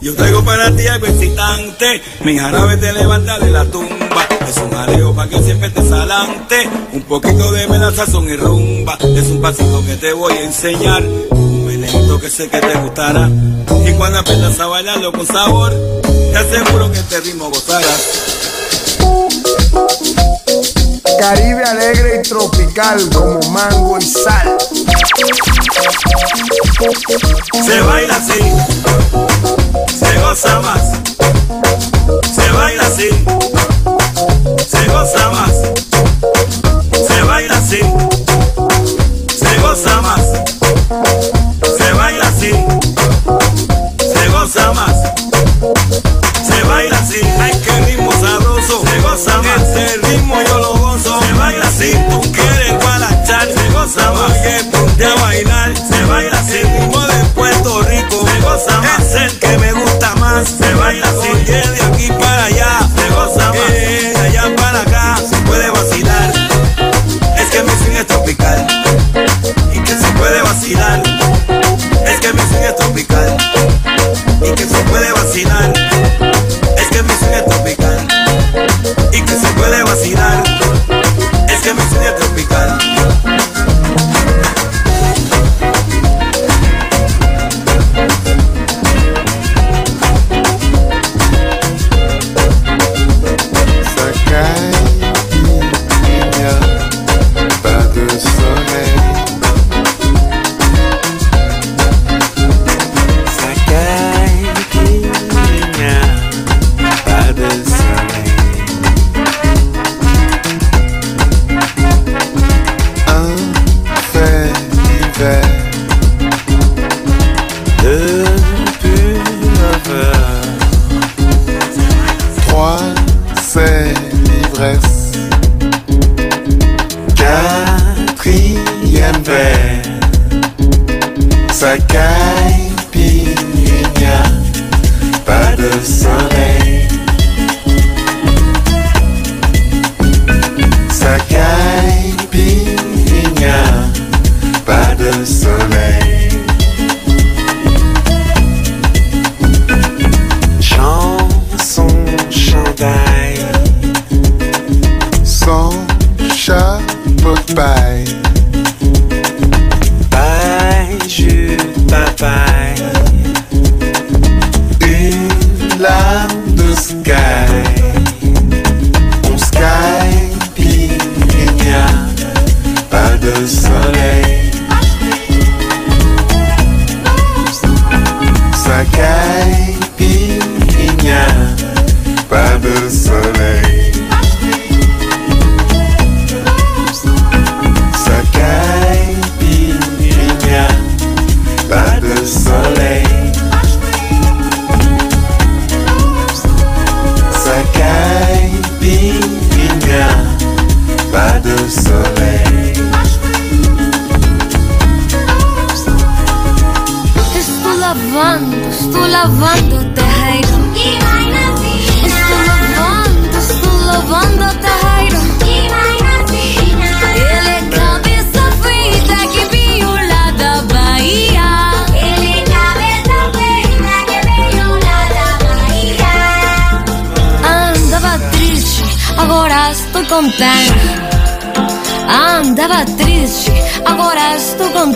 Yo traigo para ti algo excitante, mi jarabe te levanta de la tumba. Es un jaleo para que siempre te salante, un poquito de sazón y rumba. Es un pasito que te voy a enseñar, un menedito que sé que te gustará. Y cuando aprendas a bailarlo con sabor, te aseguro que este ritmo gozarás. Caribe alegre y tropical como mango y sal. Se baila así, se goza más. Se baila así, se goza más. Se baila así, se goza más. Se baila así, se goza más. Es el que me gusta más, se baila así. Oye, de aquí para allá, se goza más. Eh, de allá para acá, se puede vacilar. Es que mi swing es tropical y que se puede vacilar. Es que mi swing es tropical y que se puede vacilar. Es que mi swing es tropical y que se puede vacilar. Es que mi swing es tropical.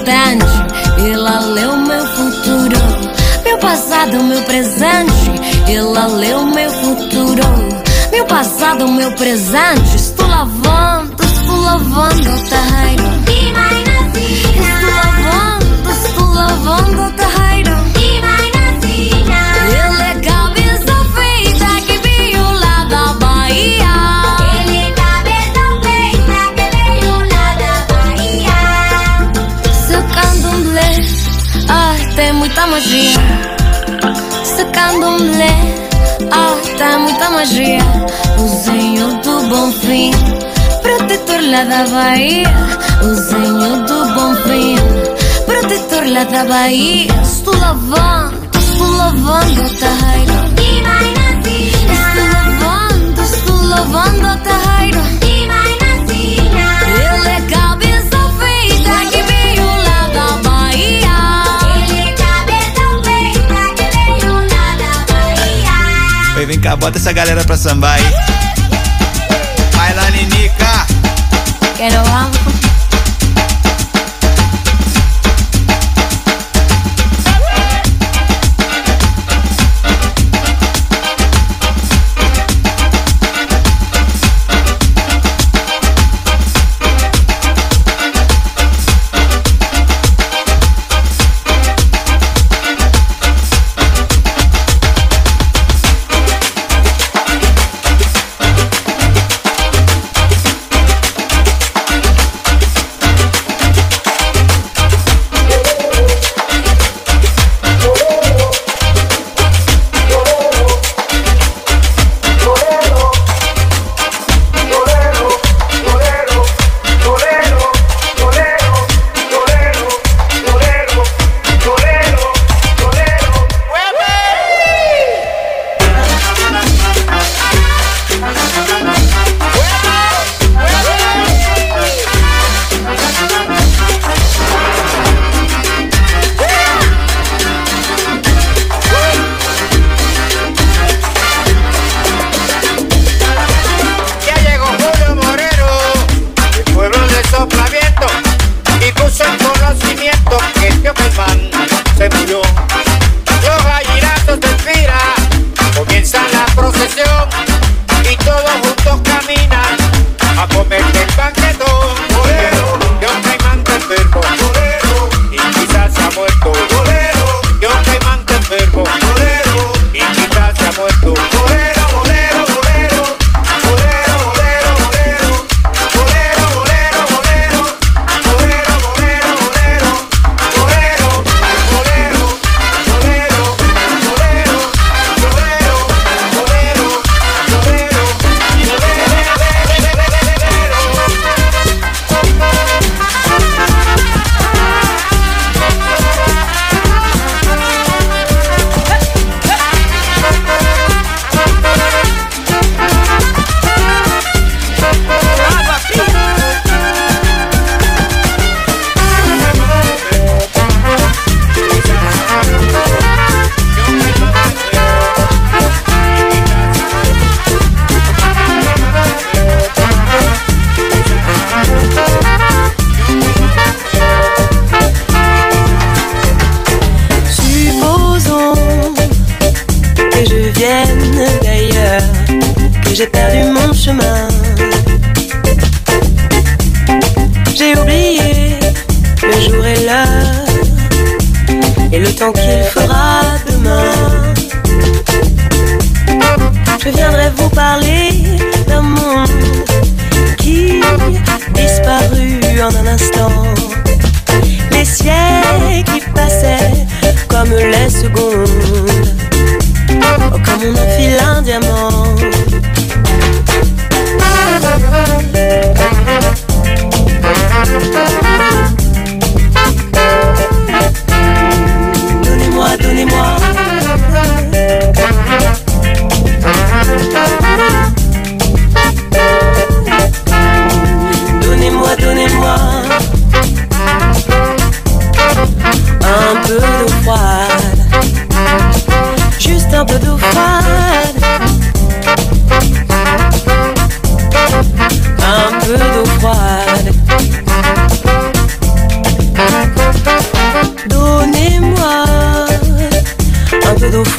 Contente. Ela leu meu futuro, meu passado, meu presente. Ela leu meu futuro, meu passado, meu presente. Estou lavando, estou lavando o terreiro. Magia. Seu candomblé, ai, tem muita magia. O Zinho do Bom Fim, protetor lá da Bahia. O Zinho do Bom Fim, protetor lá da Bahia. Estou lavando, estou lavando o terreiro. Estou lavando, estou lavando o terreiro. música, bota essa galera pra sambar. aí.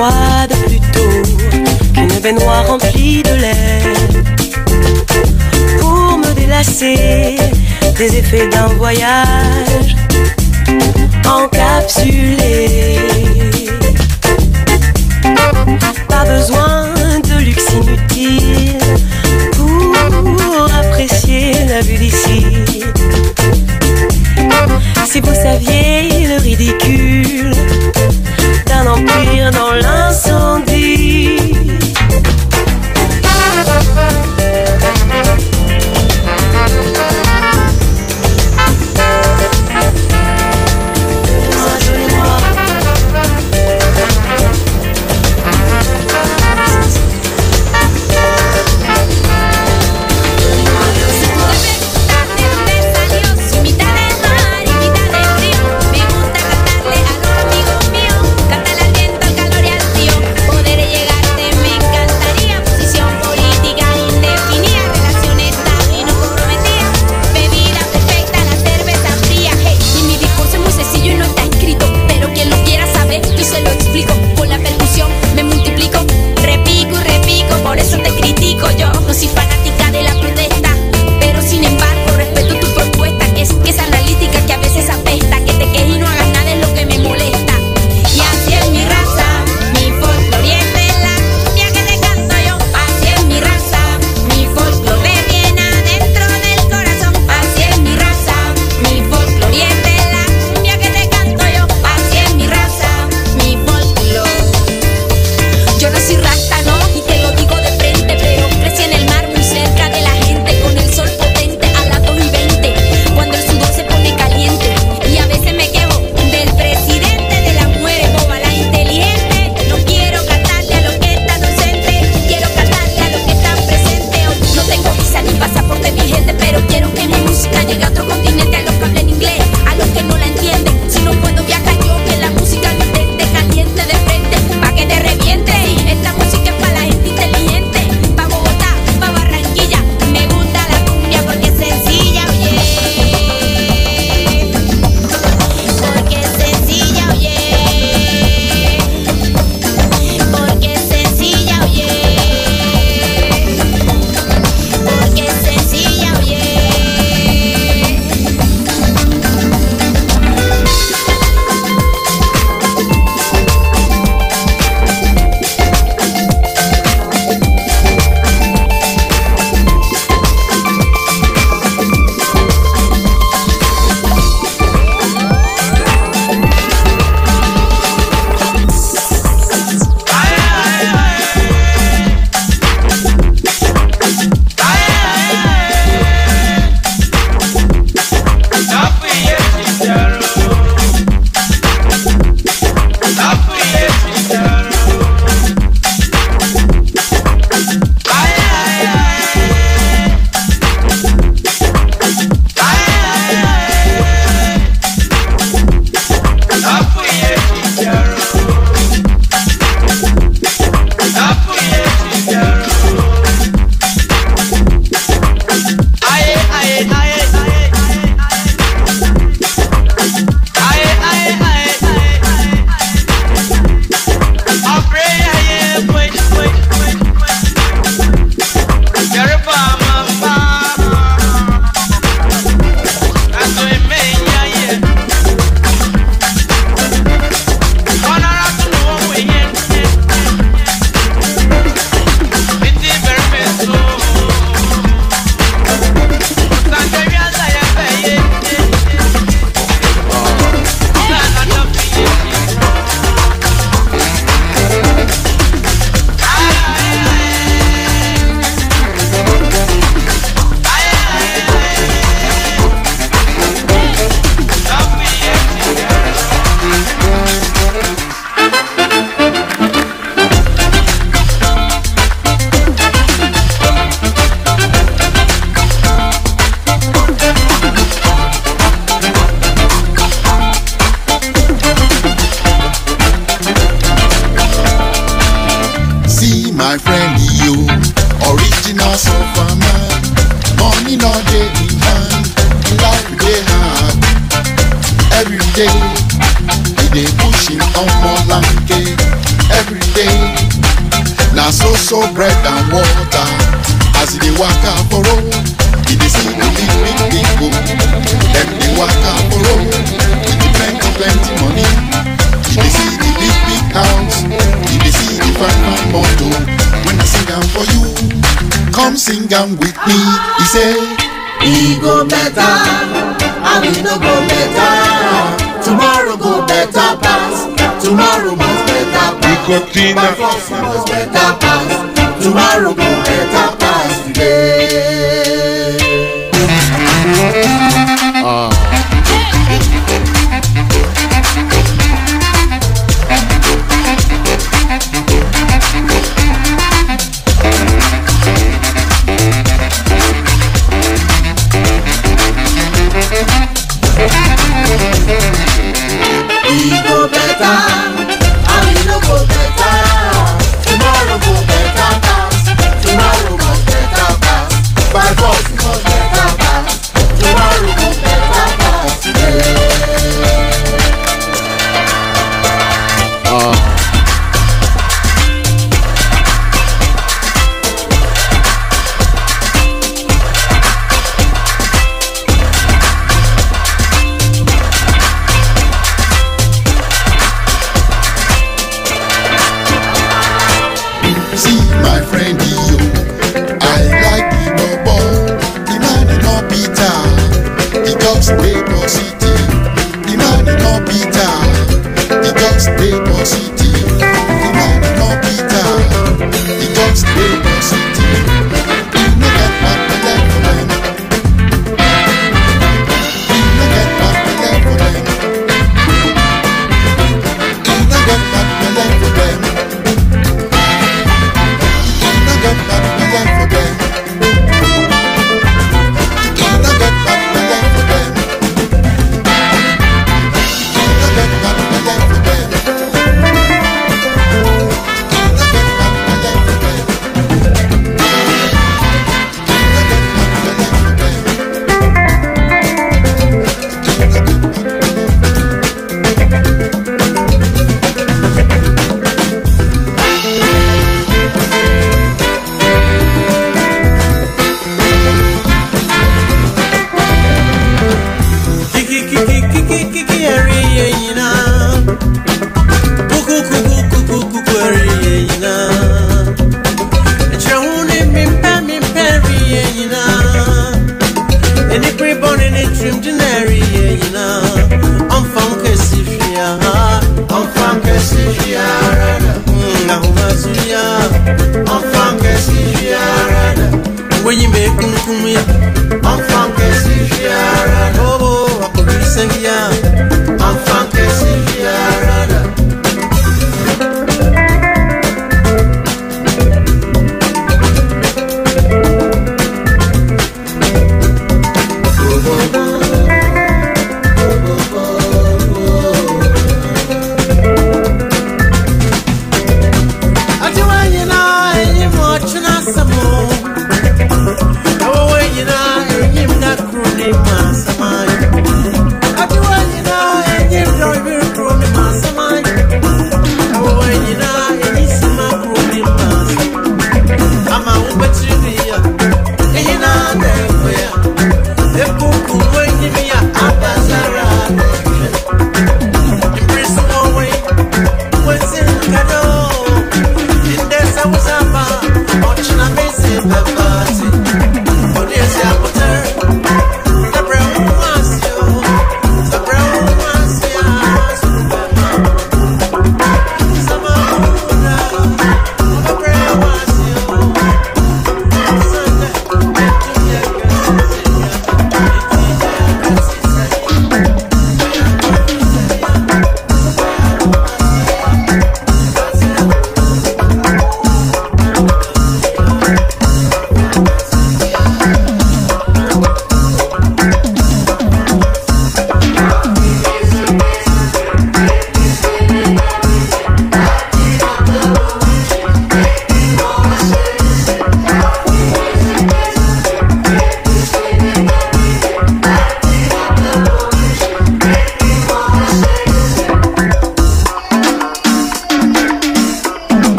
froide plutôt qu'une baignoire remplie de lait. Pour me délasser des effets d'un voyage encapsulé. Pas besoin de luxe inutile pour apprécier la vue d'ici. Si vous saviez le ridicule non piano la sing am with me. He say e go better. And e no go better. Tomorrow go better pass. Tomorrow must better pass. By force must better pass. Tomorrow go better pass today. 다.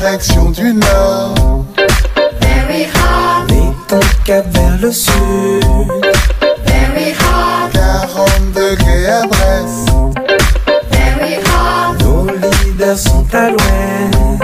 direction du nord. Very hard. Mais ton cap vers le sud. Very hard. 40 degrés à Brest. Very hard. Nos leaders sont à l'ouest.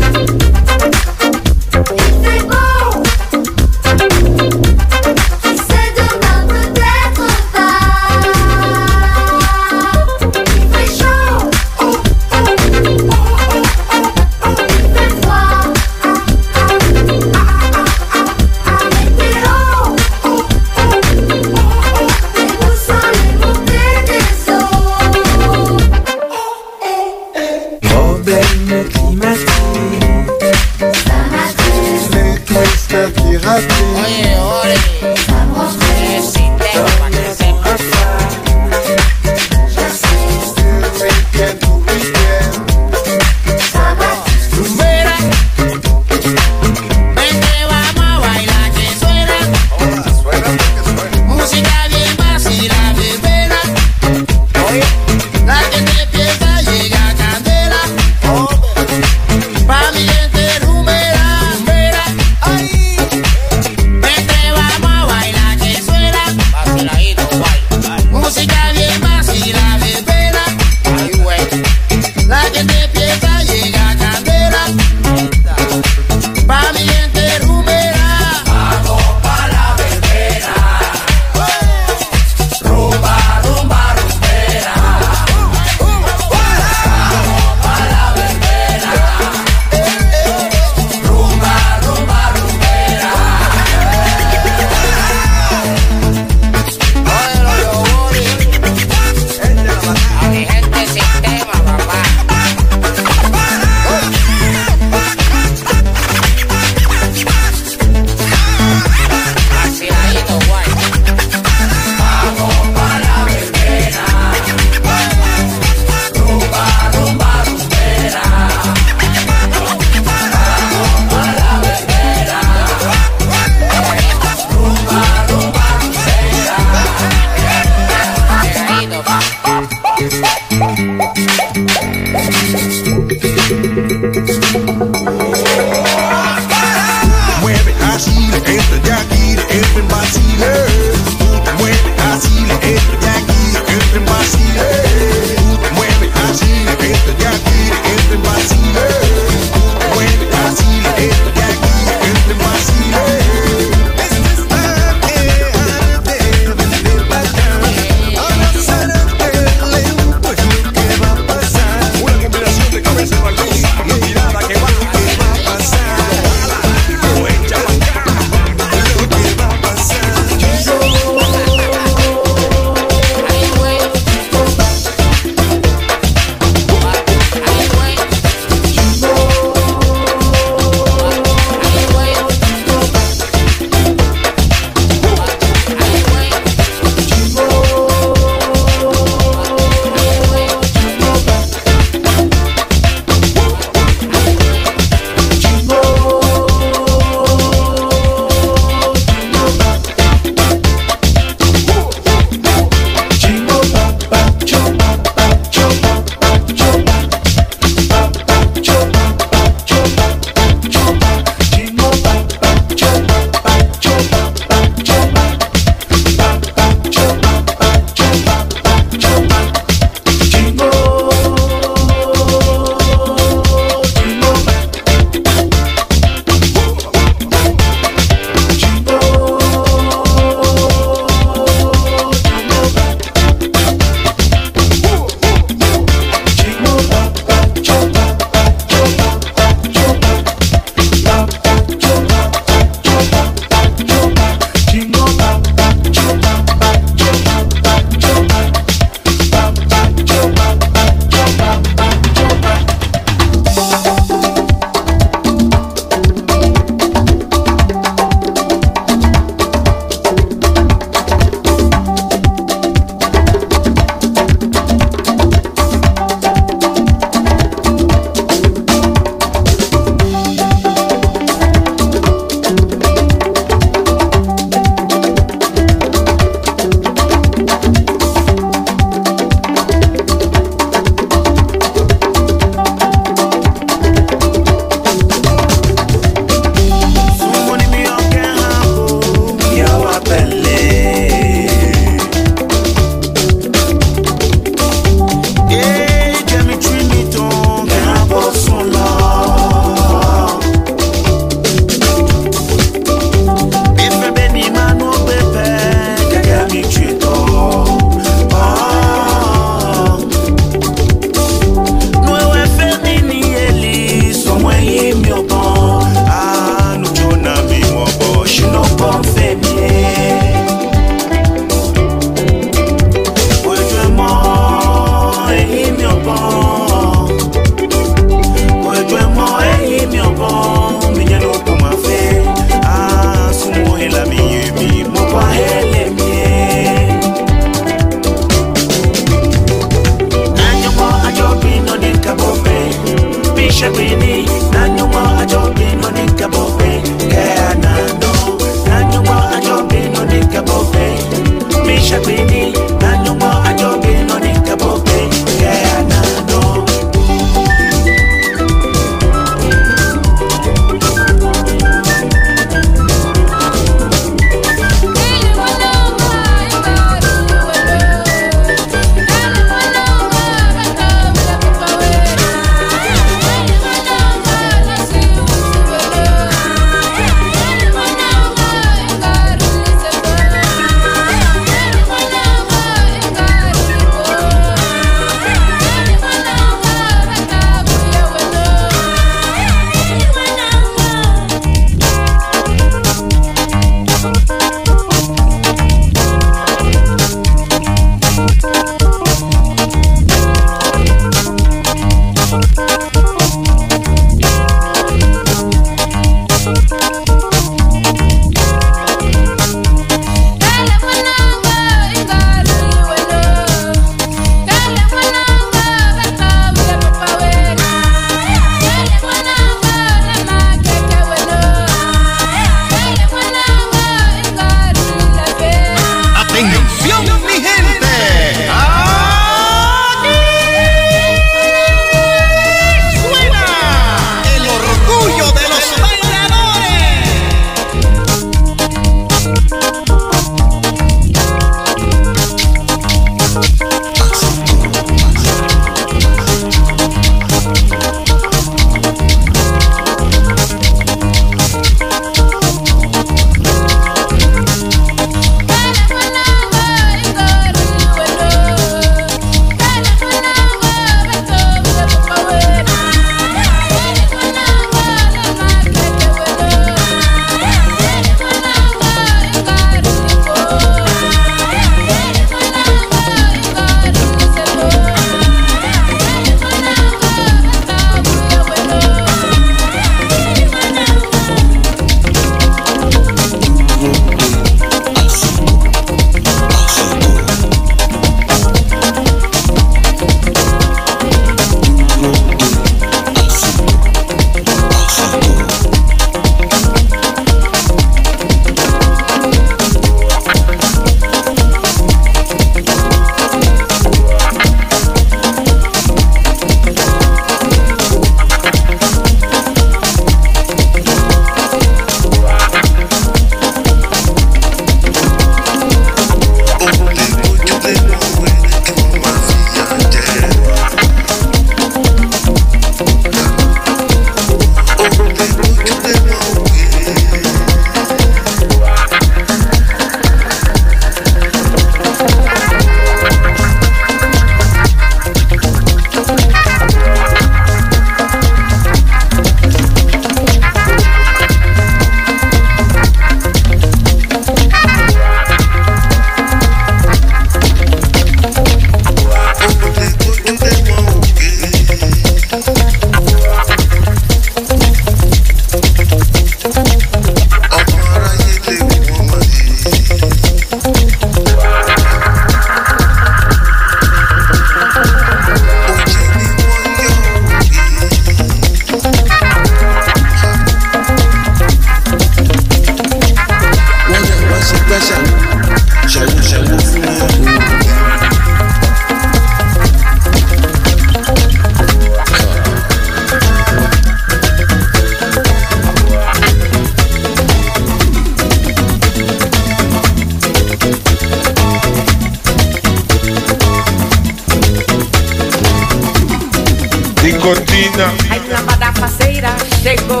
Lambada faceira, chegou.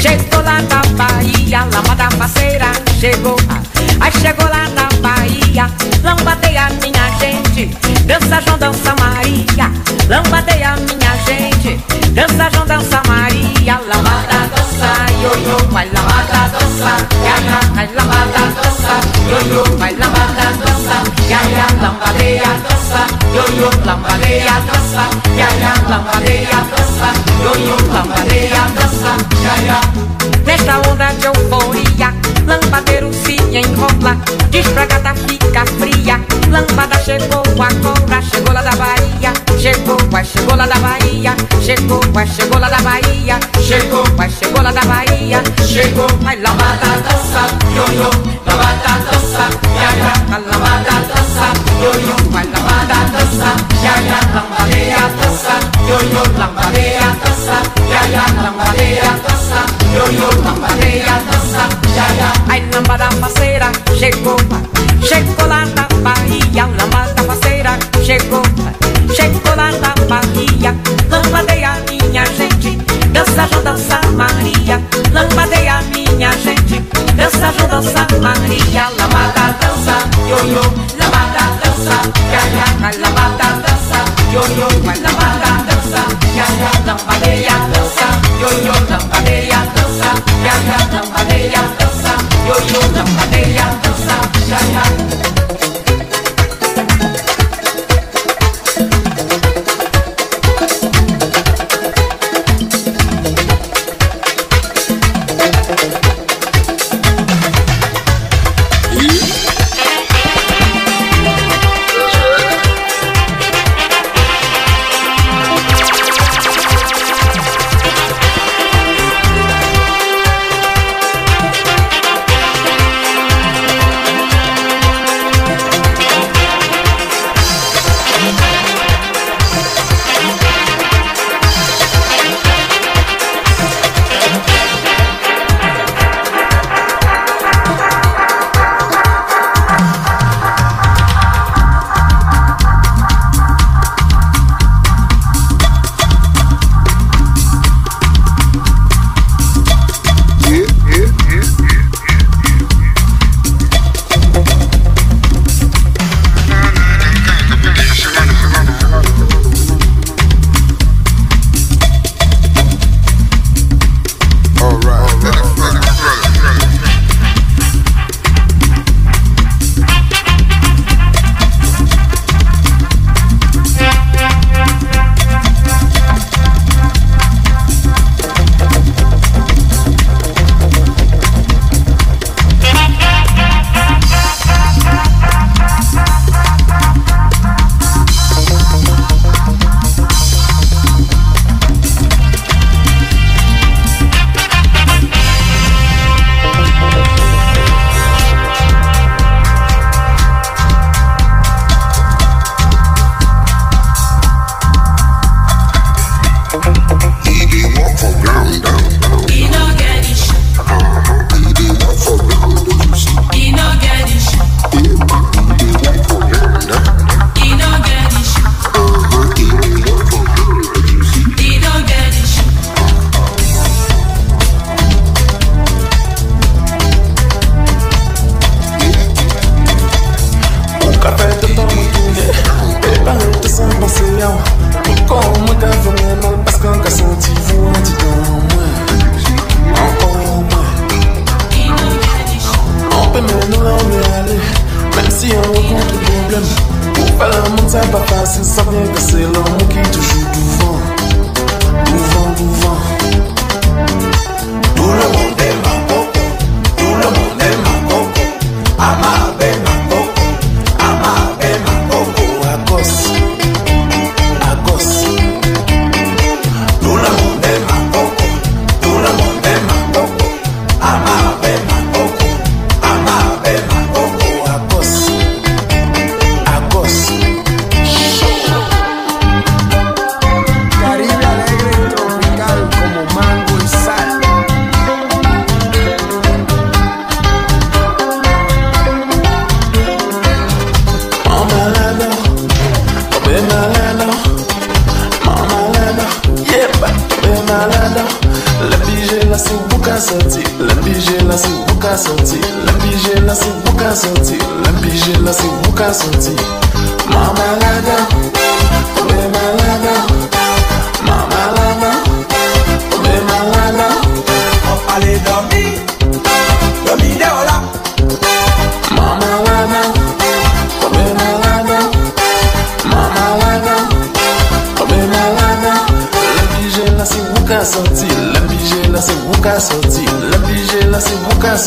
Chegou lá na Bahia, lambada faceira, chegou. Ai, chegou lá na Bahia, lambadeia minha gente. Dança João, dança Maria, lambadeia minha gente. Dança João, dança Maria, lambada dança, ioiô. Vai lambada dança, ia. Vai lambada dança, ioiô. Vai lambada dança, ia, ia. Lambadeia dança, ioiô. Lambadeia dança, ia, ia. Lambadeia dança, ioiô. Lambadeia dança, ia, ia. Nesta onda de euforia, lambadeiro se enrola, despragada fica fria. Lambada chegou agora, chegou lá da Bahia, chegou, vai, chegou lá da Bahia, chegou, vai, chegou lá da Bahia, chegou, vai, chegou lá da Bahia, chegou, vai, lambada dança, ioiô, lambada dança, ia, ia, a lambada dança, ioiô, vai, lambada dança, ia, lambadeia dança, ioiô, lambadeia dança, ia, lambadeia dança, ioiô, lambadeia dança, ia, ia, ai, lambada parceira, chegou, chegou lá da Bahia, lambada parceira, chegou, chegou lá da Bahia, lambadeia minha gente, dança João, dança Maria, lambadeia minha gente, dança João, dança Maria, lambada dança, ioiô, lambada dança, ia, ia, ai, lambada dança, ioiô, vai, lambada dança, ia, ia, lambadeia dança, ioiô, lambadeia dança, ia, ia, lambadeia dança, ioiô, lambadeia dança, ia,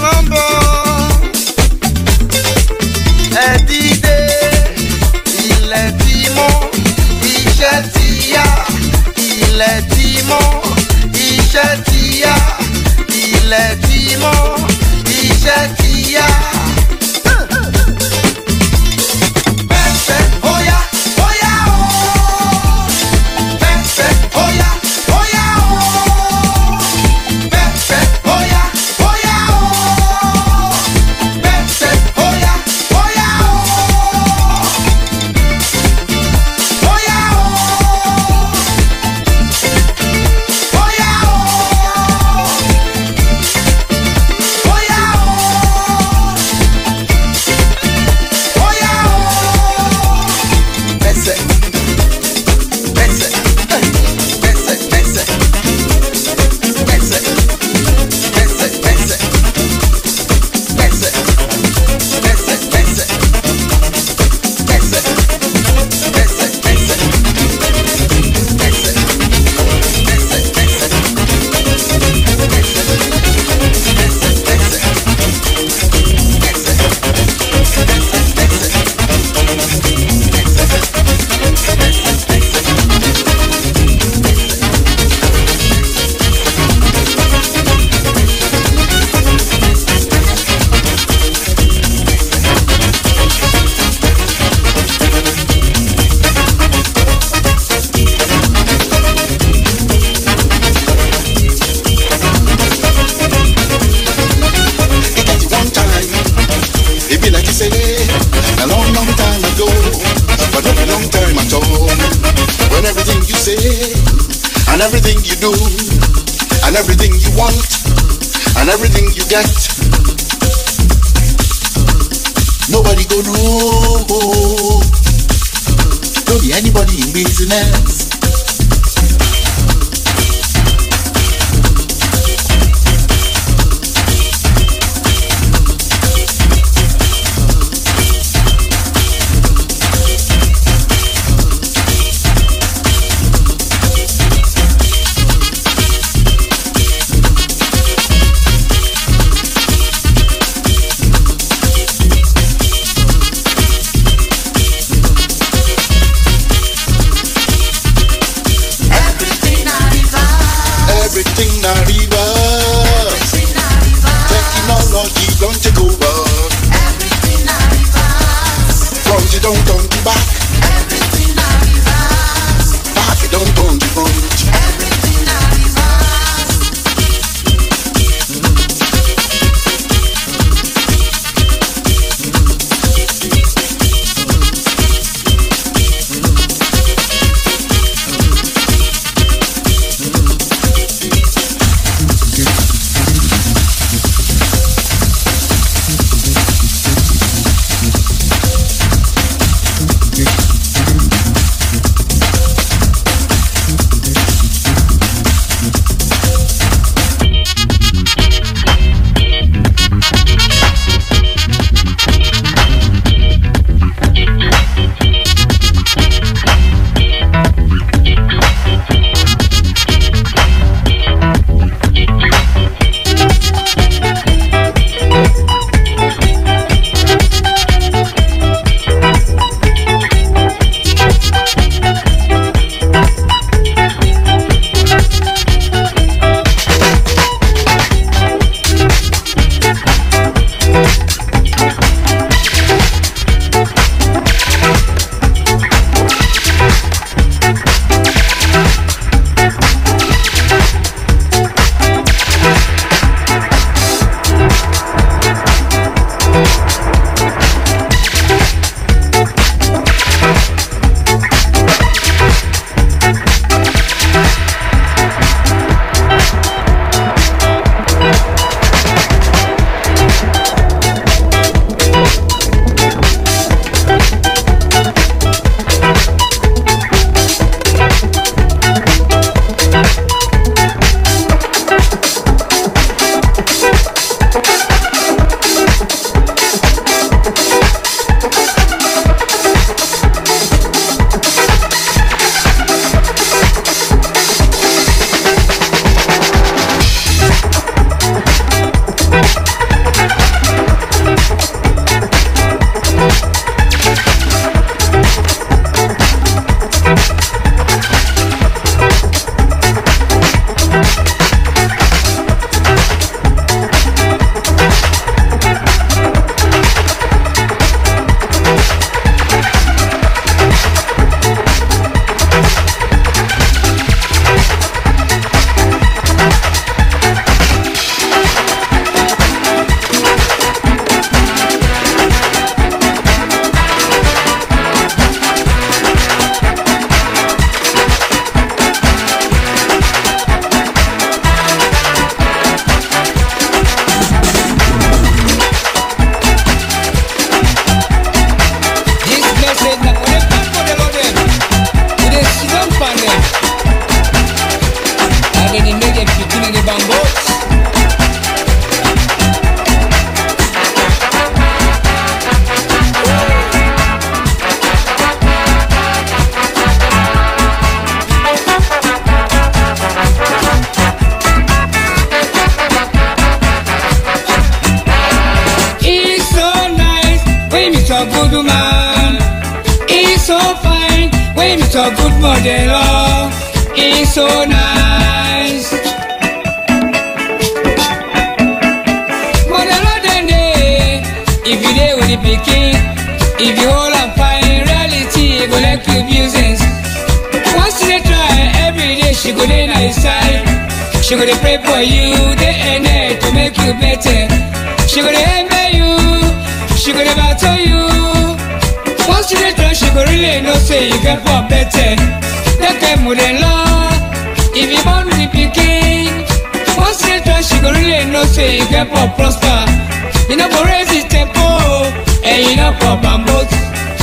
kan ń bọ̀. ẹ dìde ilẹ̀ ti mọ́ iṣẹ́ ti yá ilẹ̀ ti mọ́ iṣẹ́ ti. and everything you do, and everything you want, and everything you get. Nobody gonna know. Don't be anybody in business.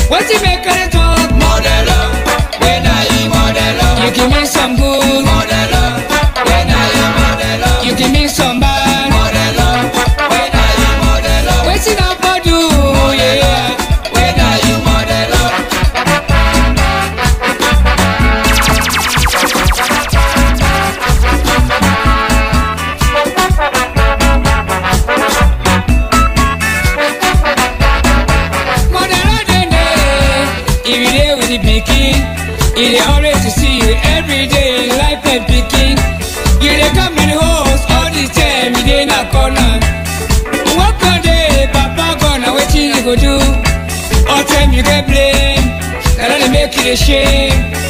What you make her talk? Model when I model Modelo, You give me some good model. 心。